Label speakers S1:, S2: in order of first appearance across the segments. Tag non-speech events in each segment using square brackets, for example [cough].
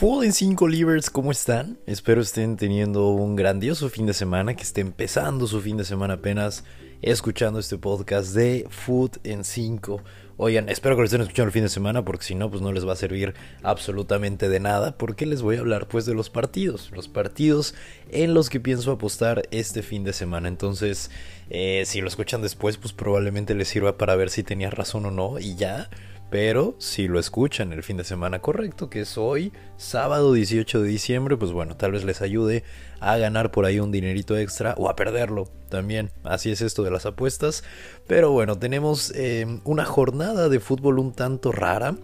S1: Full en 5 Livers, ¿cómo están? Espero estén teniendo un grandioso fin de semana, que esté empezando su fin de semana apenas escuchando este podcast de Food en 5. Oigan, espero que lo estén escuchando el fin de semana porque si no, pues no les va a servir absolutamente de nada porque les voy a hablar pues de los partidos, los partidos en los que pienso apostar este fin de semana. Entonces, eh, si lo escuchan después, pues probablemente les sirva para ver si tenía razón o no y ya. Pero si lo escuchan el fin de semana correcto, que es hoy, sábado 18 de diciembre, pues bueno, tal vez les ayude a ganar por ahí un dinerito extra o a perderlo también. Así es esto de las apuestas. Pero bueno, tenemos eh, una jornada de fútbol un tanto rara.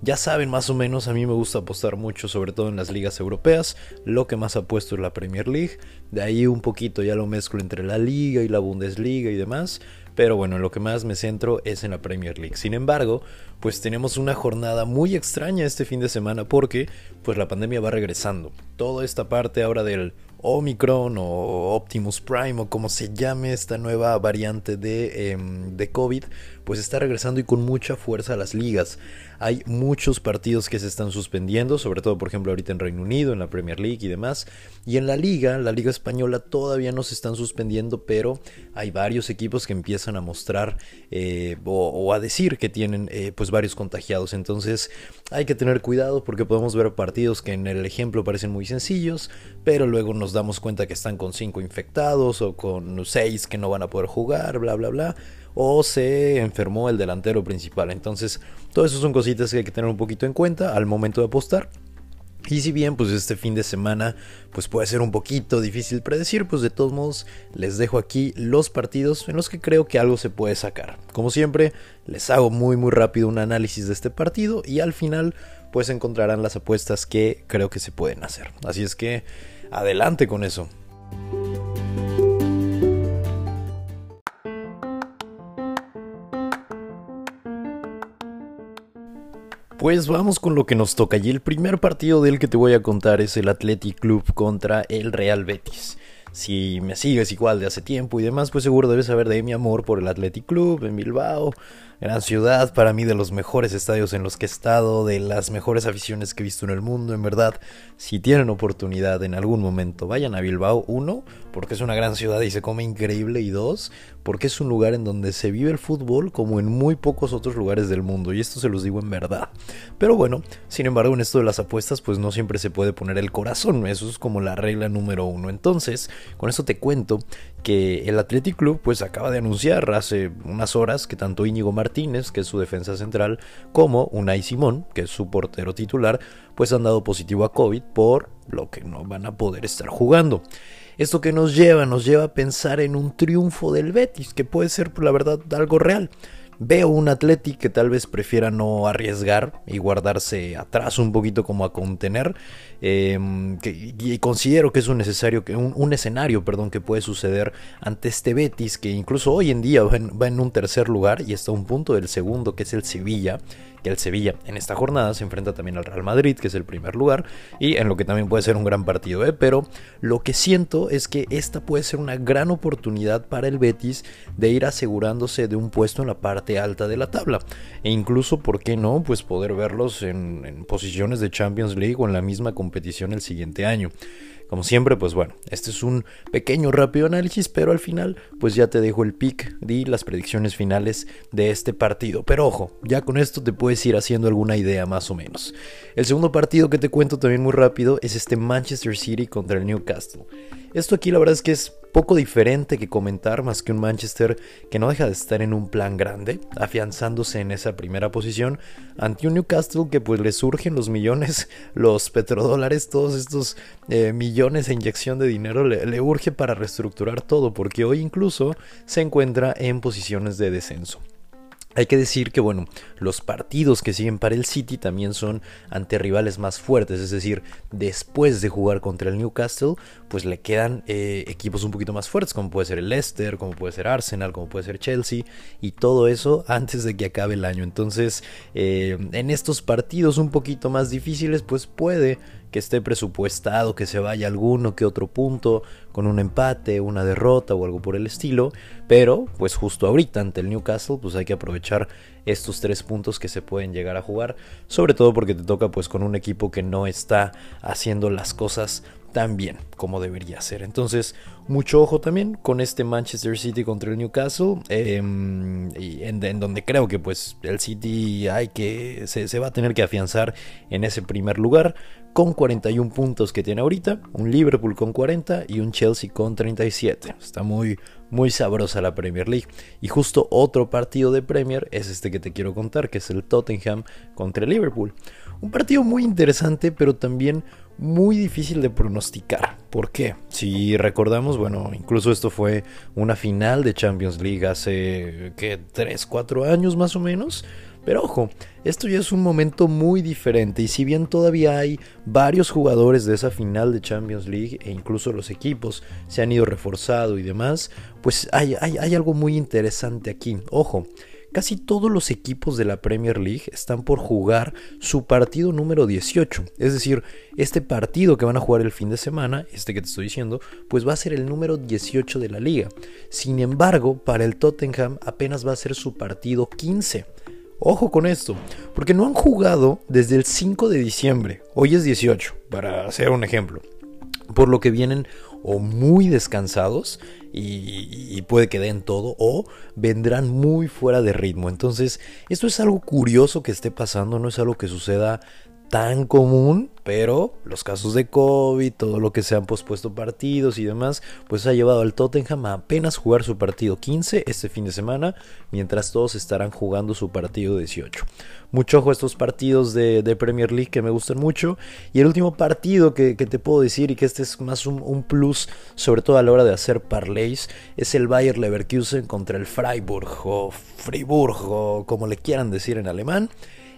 S1: Ya saben más o menos, a mí me gusta apostar mucho, sobre todo en las ligas europeas. Lo que más apuesto es la Premier League. De ahí un poquito ya lo mezclo entre la liga y la Bundesliga y demás. Pero bueno, en lo que más me centro es en la Premier League. Sin embargo, pues tenemos una jornada muy extraña este fin de semana porque pues la pandemia va regresando. Toda esta parte ahora del Omicron o Optimus Prime o como se llame esta nueva variante de, em, de COVID, pues está regresando y con mucha fuerza a las ligas. Hay muchos partidos que se están suspendiendo, sobre todo por ejemplo ahorita en Reino Unido, en la Premier League y demás. Y en la liga, la liga española todavía no se están suspendiendo, pero hay varios equipos que empiezan a mostrar eh, o, a decir que tienen eh, pues varios contagiados. Entonces hay que tener cuidado porque podemos ver partidos que en el ejemplo parecen muy sencillos, pero luego nos damos cuenta que están con 5 infectados o con 6 que no van a poder jugar, bla, bla, bla. O se enfermó el delantero principal. Entonces, todo eso son cositas que hay que tener un poquito en cuenta al momento de apostar. Y si bien pues este fin de semana pues puede ser un poquito difícil predecir, pues de todos modos les dejo aquí los partidos en los que creo que algo se puede sacar. Como siempre, les hago muy muy rápido un análisis de este partido y al final pues encontrarán las apuestas que creo que se pueden hacer. Así es que adelante con eso. Pues vamos con lo que nos toca y el primer partido del que te voy a contar es el Athletic Club contra el Real Betis. Si me sigues igual de hace tiempo y demás, pues seguro debes saber de mi amor por el Athletic Club en Bilbao, gran ciudad, para mí de los mejores estadios en los que he estado, de las mejores aficiones que he visto en el mundo, en verdad, si tienen oportunidad en algún momento, vayan a Bilbao, uno, porque es una gran ciudad y se come increíble, y dos, porque es un lugar en donde se vive el fútbol como en muy pocos otros lugares del mundo, y esto se los digo en verdad. Pero bueno, sin embargo, en esto de las apuestas, pues no siempre se puede poner el corazón, eso es como la regla número uno. Entonces, con eso te cuento que el Athletic Club pues acaba de anunciar hace unas horas que tanto Íñigo Martínez, que es su defensa central, como Unai Simón, que es su portero titular, pues han dado positivo a COVID por lo que no van a poder estar jugando. Esto que nos lleva, nos lleva a pensar en un triunfo del Betis, que puede ser la verdad algo real. Veo un Athletic que tal vez prefiera no arriesgar y guardarse atrás un poquito como a contener. Em, y considero que es un, necesario, un, un, escenario perdón, que puede suceder ante este Betis, que incluso hoy en día va en, va en un tercer lugar y está a un punto del segundo, que es el Sevilla que el Sevilla en esta jornada se enfrenta también al Real Madrid, que es el primer lugar, y en lo que también puede ser un gran partido, ¿eh? pero lo que siento es que esta puede ser una gran oportunidad para el Betis de ir asegurándose de un puesto en la parte alta de la tabla, e incluso, ¿por qué no?, pues poder verlos en, en posiciones de Champions League o en la misma competición el siguiente año. Como siempre, pues bueno, este es un pequeño rápido análisis, pero al final pues ya te dejo el pick y las predicciones finales de este partido. Pero ojo, ya con esto te puedes ir haciendo alguna idea más o menos. El segundo partido que te cuento también muy rápido es este Manchester City contra el Newcastle. Esto aquí la verdad es que es poco diferente que comentar más que un Manchester que no deja de estar en un plan grande, afianzándose en esa primera posición ante un Newcastle que pues le surgen los millones, [laughs] los petrodólares, todos estos eh, millones de inyección de dinero le, le urge para reestructurar todo porque hoy incluso se encuentra en posiciones de descenso. Hay que decir que, bueno, los partidos que siguen para el City también son ante rivales más fuertes, es decir, después de jugar contra el Newcastle, pues le quedan eh, equipos un poquito más fuertes, como puede ser el Leicester, como puede ser Arsenal, como puede ser Chelsea, y todo eso antes de que acabe el año. Entonces, eh, en estos partidos un poquito más difíciles, pues puede que esté presupuestado, que se vaya alguno que otro punto con un empate, una derrota o algo por el estilo, pero pues justo ahorita ante el Newcastle pues hay que aprovechar estos tres puntos que se pueden llegar a jugar, sobre todo porque te toca pues con un equipo que no está haciendo las cosas tan bien como debería ser. Entonces, mucho ojo también con este Manchester City contra el Newcastle, em, en, donde creo que pues el City hay que se va a tener que afianzar en ese primer lugar con 41 puntos que tiene ahorita, un Liverpool con 40 y un Chelsea con 37. Está muy muy sabrosa la Premier League. Y justo otro partido de Premier es este que te quiero contar, que es el Tottenham contra el Liverpool. Un partido muy interesante, pero también muy difícil de pronosticar. ¿Por qué? Si recordamos, bueno, incluso esto fue una final de Champions League hace, ¿qué? 3, 4 años más o menos. Pero ojo, esto ya es un momento muy diferente y si bien todavía hay varios jugadores de esa final de Champions League e incluso los equipos se han ido reforzado y demás, pues hay, hay, algo muy interesante aquí. Ojo, casi todos los equipos de la Premier League están por jugar su partido número 18. Es decir, este partido que van a jugar el fin de semana, este que te estoy diciendo, pues va a ser el número 18 de la liga. Sin embargo, para el Tottenham apenas va a ser su partido 15. Ojo con esto, porque no han jugado desde el 5 de diciembre. Hoy es 18, para hacer un ejemplo. Por lo que vienen o muy descansados y, puede que den todo o vendrán muy fuera de ritmo. Entonces, esto es algo curioso que esté pasando, no es algo que suceda tan común, pero los casos de COVID, todo lo que se han pospuesto partidos y demás, pues ha llevado al Tottenham a apenas jugar su partido 15 este fin de semana, mientras todos estarán jugando su partido 18. Mucho ojo a estos partidos de, Premier League que me gustan mucho. Y el último partido que, te puedo decir, y que este es más un, plus, sobre todo a la hora de hacer parlays, es el Bayer Leverkusen contra el Freiburg o Friburgo, como le quieran decir en alemán.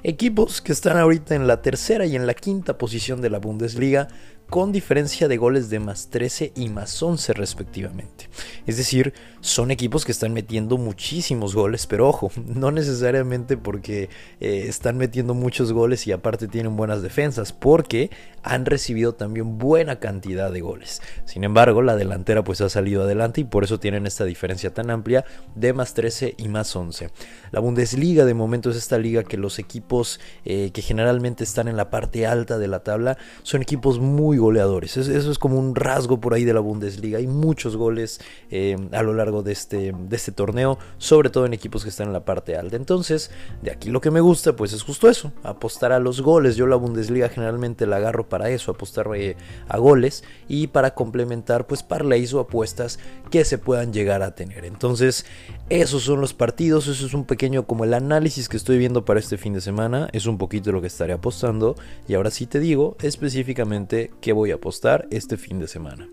S1: Equipos que están ahorita en la tercera y en la quinta posición de la Bundesliga con diferencia de goles de más 13 y más 11 respectivamente. Es decir, son equipos que están metiendo muchísimos goles, pero ojo, [laughs] no necesariamente porque eh, están metiendo muchos goles y aparte tienen buenas defensas, porque han recibido también buena cantidad de goles. Sin embargo, la delantera pues ha salido adelante y por eso tienen esta diferencia tan amplia de más 13 y más 11. La Bundesliga de momento es esta liga que los equipos eh, que generalmente están en la parte alta de la tabla son equipos muy goleadores. Eso es como un rasgo por ahí de la Bundesliga. Hay muchos goles eh, a lo largo de este, de este torneo, sobre todo en equipos que están en la parte alta. Entonces, de aquí lo que me gusta, pues es justo eso, apostar a los goles. Yo la Bundesliga generalmente la agarro para eso, apostar eh, a goles y para complementar, pues parlays o apuestas que se puedan llegar a tener. Entonces, esos son los partidos, eso es un pequeño como el análisis que estoy viendo para este fin de semana, es un poquito lo que estaré apostando y ahora sí te digo específicamente qué voy a apostar este fin de semana.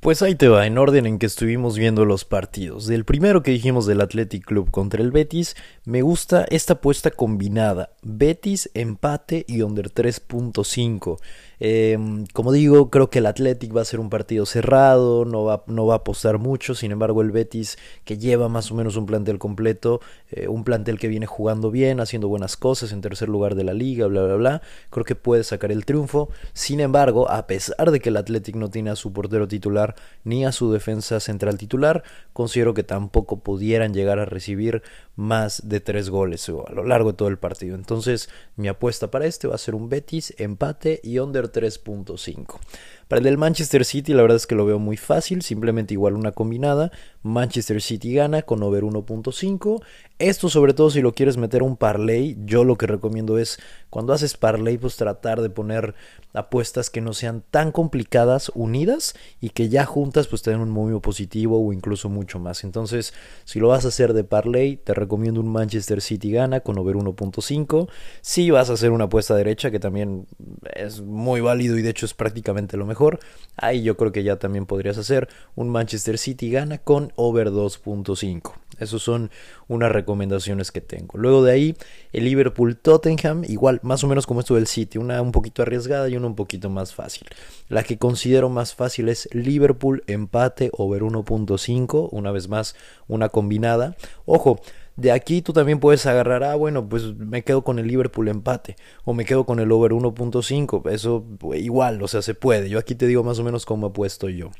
S1: Pues ahí te va, en orden en que estuvimos viendo los partidos. Del primero que dijimos del Athletic Club contra el Betis, me gusta esta apuesta combinada. Betis, empate y under 3.5. Em, como digo, creo que el Athletic va a ser un partido cerrado, no va, no va a apostar mucho, sin embargo el Betis que lleva más o menos un plantel completo, eh, un plantel que viene jugando bien, haciendo buenas cosas en tercer lugar de la liga, bla, bla, bla, creo que puede sacar el triunfo. Sin embargo, a pesar de que el Athletic no tiene a su portero titular ni a su defensa central titular, considero que tampoco pudieran llegar a recibir más de tres goles a lo largo de todo el partido. Entonces, mi apuesta para este va a ser un Betis, empate y under 3.5. Para el del Manchester City, la verdad es que lo veo muy fácil, simplemente igual una combinada. Manchester City gana con over 1.5. Esto sobre todo si lo quieres meter un parlay, yo lo que recomiendo es cuando haces parlay pues tratar de poner apuestas que no sean tan complicadas unidas y que ya juntas pues te den un movimiento positivo o incluso mucho más. Entonces, si lo vas a hacer de parlay, te recomiendo un Manchester City gana con over 1.5. Si vas a hacer una apuesta derecha que también es muy válido y de hecho es prácticamente lo mejor. Ahí yo creo que ya también podrías hacer un Manchester City gana con over 2.5. Esas son unas recomendaciones que tengo. Luego de ahí, el Liverpool Tottenham, igual, más o menos como esto del City, una un poquito arriesgada y una un poquito más fácil. La que considero más fácil es Liverpool empate over 1.5, una vez más, una combinada. Ojo, De aquí tú también puedes agarrar, ah, bueno, pues me quedo con el Liverpool empate o me quedo con el over 1.5. Eso igual, o sea, se puede. Yo aquí te digo más o menos cómo he puesto yo.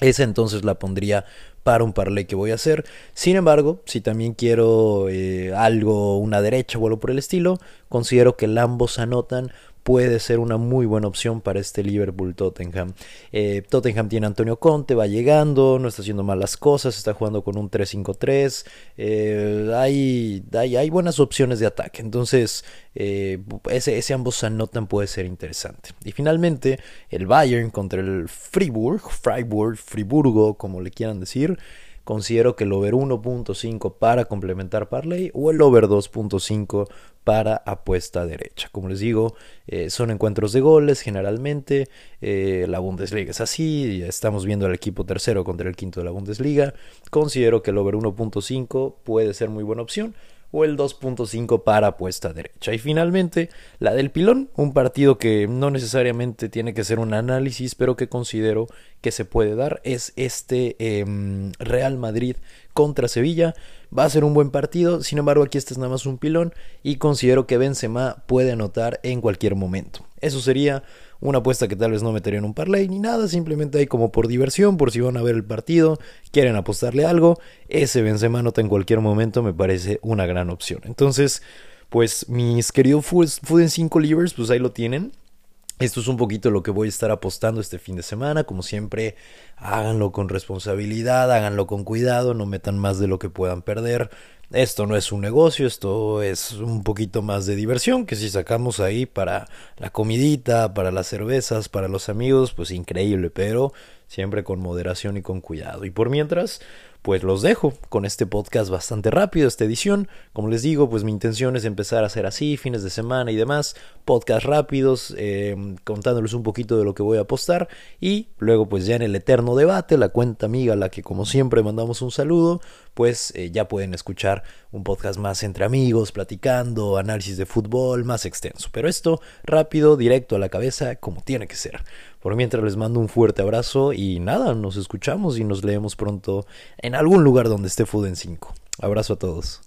S1: Esa entonces la pondría para un parlay que voy a hacer. Sin embargo, si también quiero eh, algo, una derecha o algo por el estilo, considero que ambos anotan puede ser una muy buena opción para este Liverpool Tottenham. Eh, Tottenham tiene Antonio Conte, va llegando, no está haciendo malas cosas, está jugando con un 3-5-3. Eh, hay, hay, buenas opciones de ataque, entonces eh, ese, ese, ambos anotan puede ser interesante. Y finalmente, el Bayern contra el Fribourg, Freiburg, Friburgo, como le quieran decir. Considero que el over 1.5 para complementar parlay o el over 2.5 para apuesta derecha. Como les digo, eh, son encuentros de goles generalmente. Eh, la Bundesliga es así. Estamos viendo al equipo tercero contra el quinto de la Bundesliga. Considero que el over 1.5 puede ser muy buena opción o el 2.5 para apuesta derecha. Y finalmente, la del pilón, un partido que no necesariamente tiene que ser un análisis, pero que considero que se puede dar, es este em, Real Madrid contra Sevilla. Va a ser un buen partido, sin embargo aquí este es nada más un pilón y considero que Benzema puede anotar en cualquier momento. Eso sería una apuesta que tal vez no metería en un parlay ni nada, simplemente hay como por diversión, por si van a ver el partido, quieren apostarle algo, ese Benzema nota en cualquier momento me parece una gran opción. Entonces, pues mis queridos Food en 5 Livers, pues ahí lo tienen. Esto es un poquito lo que voy a estar apostando este fin de semana. Como siempre, háganlo con responsabilidad, háganlo con cuidado, no metan más de lo que puedan perder. Esto no es un negocio, esto es un poquito más de diversión que si sacamos ahí para la comidita, para las cervezas, para los amigos, pues increíble, pero siempre con moderación y con cuidado. Y por mientras, pues los dejo con este podcast bastante rápido, esta edición. Como les digo, pues mi intención es empezar a hacer así, fines de semana y demás, podcast rápidos, em, contándoles un poquito de lo que voy a apostar y luego pues ya en el eterno debate, la cuenta amiga a la que como siempre mandamos un saludo, pues eh, ya pueden escuchar un podcast más entre amigos, platicando, análisis de fútbol, más extenso. Pero esto rápido, directo a la cabeza, como tiene que ser. Por mientras les mando un fuerte abrazo y nada, nos escuchamos y nos leemos pronto en algún lugar donde esté Food en 5. Abrazo a todos.